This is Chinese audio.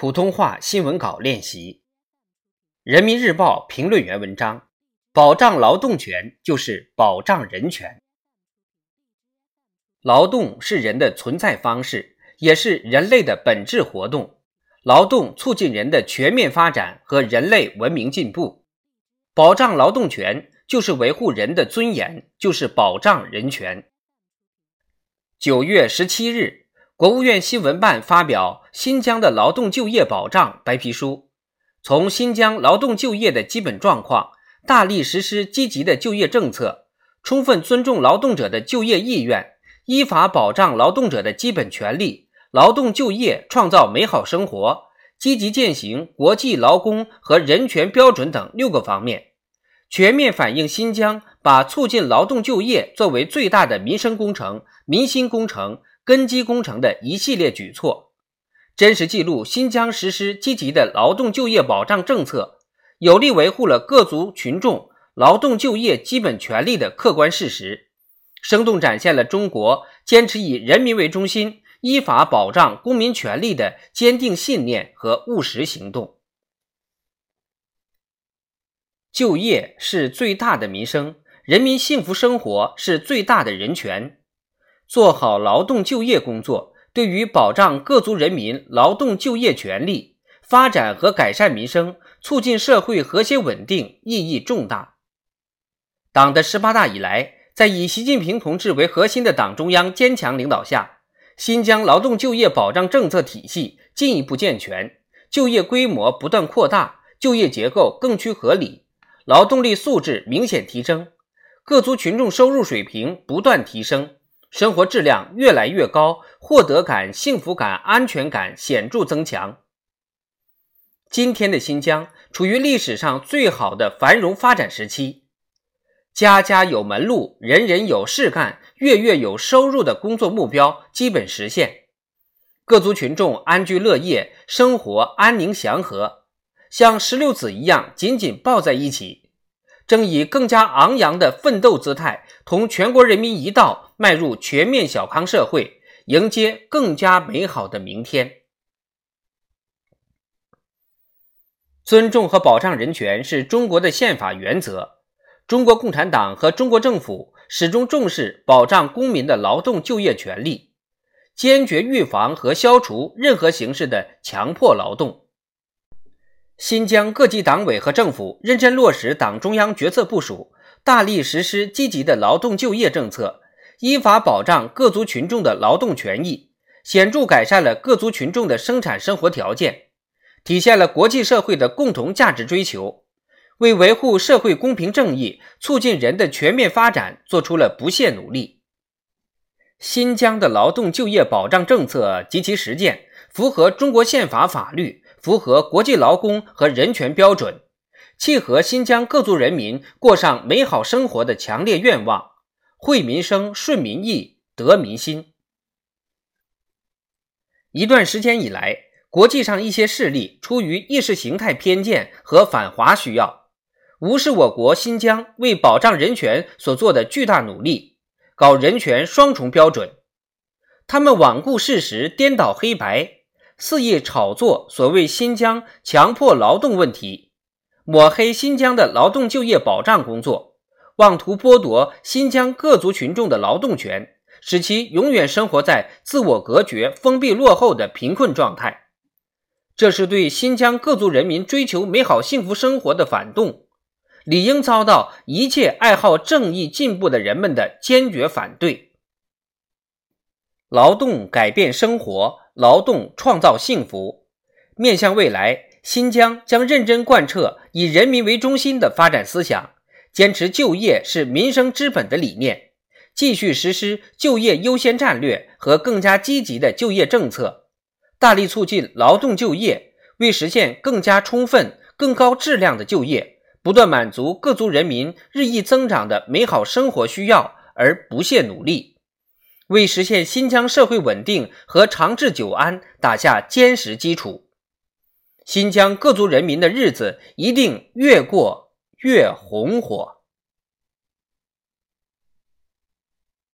普通话新闻稿练习。人民日报评论员文章：保障劳动权就是保障人权。劳动是人的存在方式，也是人类的本质活动。劳动促进人的全面发展和人类文明进步。保障劳动权就是维护人的尊严，就是保障人权。九月十七日。国务院新闻办发表《新疆的劳动就业保障白皮书》，从新疆劳动就业的基本状况，大力实施积极的就业政策，充分尊重劳动者的就业意愿，依法保障劳动者的基本权利，劳动就业创造美好生活，积极践行国际劳工和人权标准等六个方面，全面反映新疆把促进劳动就业作为最大的民生工程、民心工程。根基工程的一系列举措，真实记录新疆实施积极的劳动就业保障政策，有力维护了各族群众劳动就业基本权利的客观事实，生动展现了中国坚持以人民为中心、依法保障公民权利的坚定信念和务实行动。就业是最大的民生，人民幸福生活是最大的人权。做好劳动就业工作，对于保障各族人民劳动就业权利、发展和改善民生、促进社会和谐稳定意义重大。党的十八大以来，在以习近平同志为核心的党中央坚强领导下，新疆劳动就业保障政策体系进一步健全，就业规模不断扩大，就业结构更趋合理，劳动力素质明显提升，各族群众收入水平不断提升。生活质量越来越高，获得感、幸福感、安全感显著增强。今天的新疆处于历史上最好的繁荣发展时期，家家有门路，人人有事干，月月有收入的工作目标基本实现，各族群众安居乐业，生活安宁祥和，像石榴籽一样紧紧抱在一起。正以更加昂扬的奋斗姿态，同全国人民一道迈入全面小康社会，迎接更加美好的明天。尊重和保障人权是中国的宪法原则。中国共产党和中国政府始终重视保障公民的劳动就业权利，坚决预防和消除任何形式的强迫劳动。新疆各级党委和政府认真落实党中央决策部署，大力实施积极的劳动就业政策，依法保障各族群众的劳动权益，显著改善了各族群众的生产生活条件，体现了国际社会的共同价值追求，为维护社会公平正义、促进人的全面发展做出了不懈努力。新疆的劳动就业保障政策及其实践符合中国宪法法律。符合国际劳工和人权标准，契合新疆各族人民过上美好生活的强烈愿望，惠民生、顺民意、得民心。一段时间以来，国际上一些势力出于意识形态偏见和反华需要，无视我国新疆为保障人权所做的巨大努力，搞人权双重标准。他们罔顾事实，颠倒黑白。肆意炒作所谓新疆强迫劳动问题，抹黑新疆的劳动就业保障工作，妄图剥夺新疆各族群众的劳动权，使其永远生活在自我隔绝、封闭、落后的贫困状态。这是对新疆各族人民追求美好幸福生活的反动，理应遭到一切爱好正义进步的人们的坚决反对。劳动改变生活。劳动创造幸福。面向未来，新疆将认真贯彻以人民为中心的发展思想，坚持就业是民生之本的理念，继续实施就业优先战略和更加积极的就业政策，大力促进劳动就业，为实现更加充分、更高质量的就业，不断满足各族人民日益增长的美好生活需要而不懈努力。为实现新疆社会稳定和长治久安打下坚实基础，新疆各族人民的日子一定越过越红火。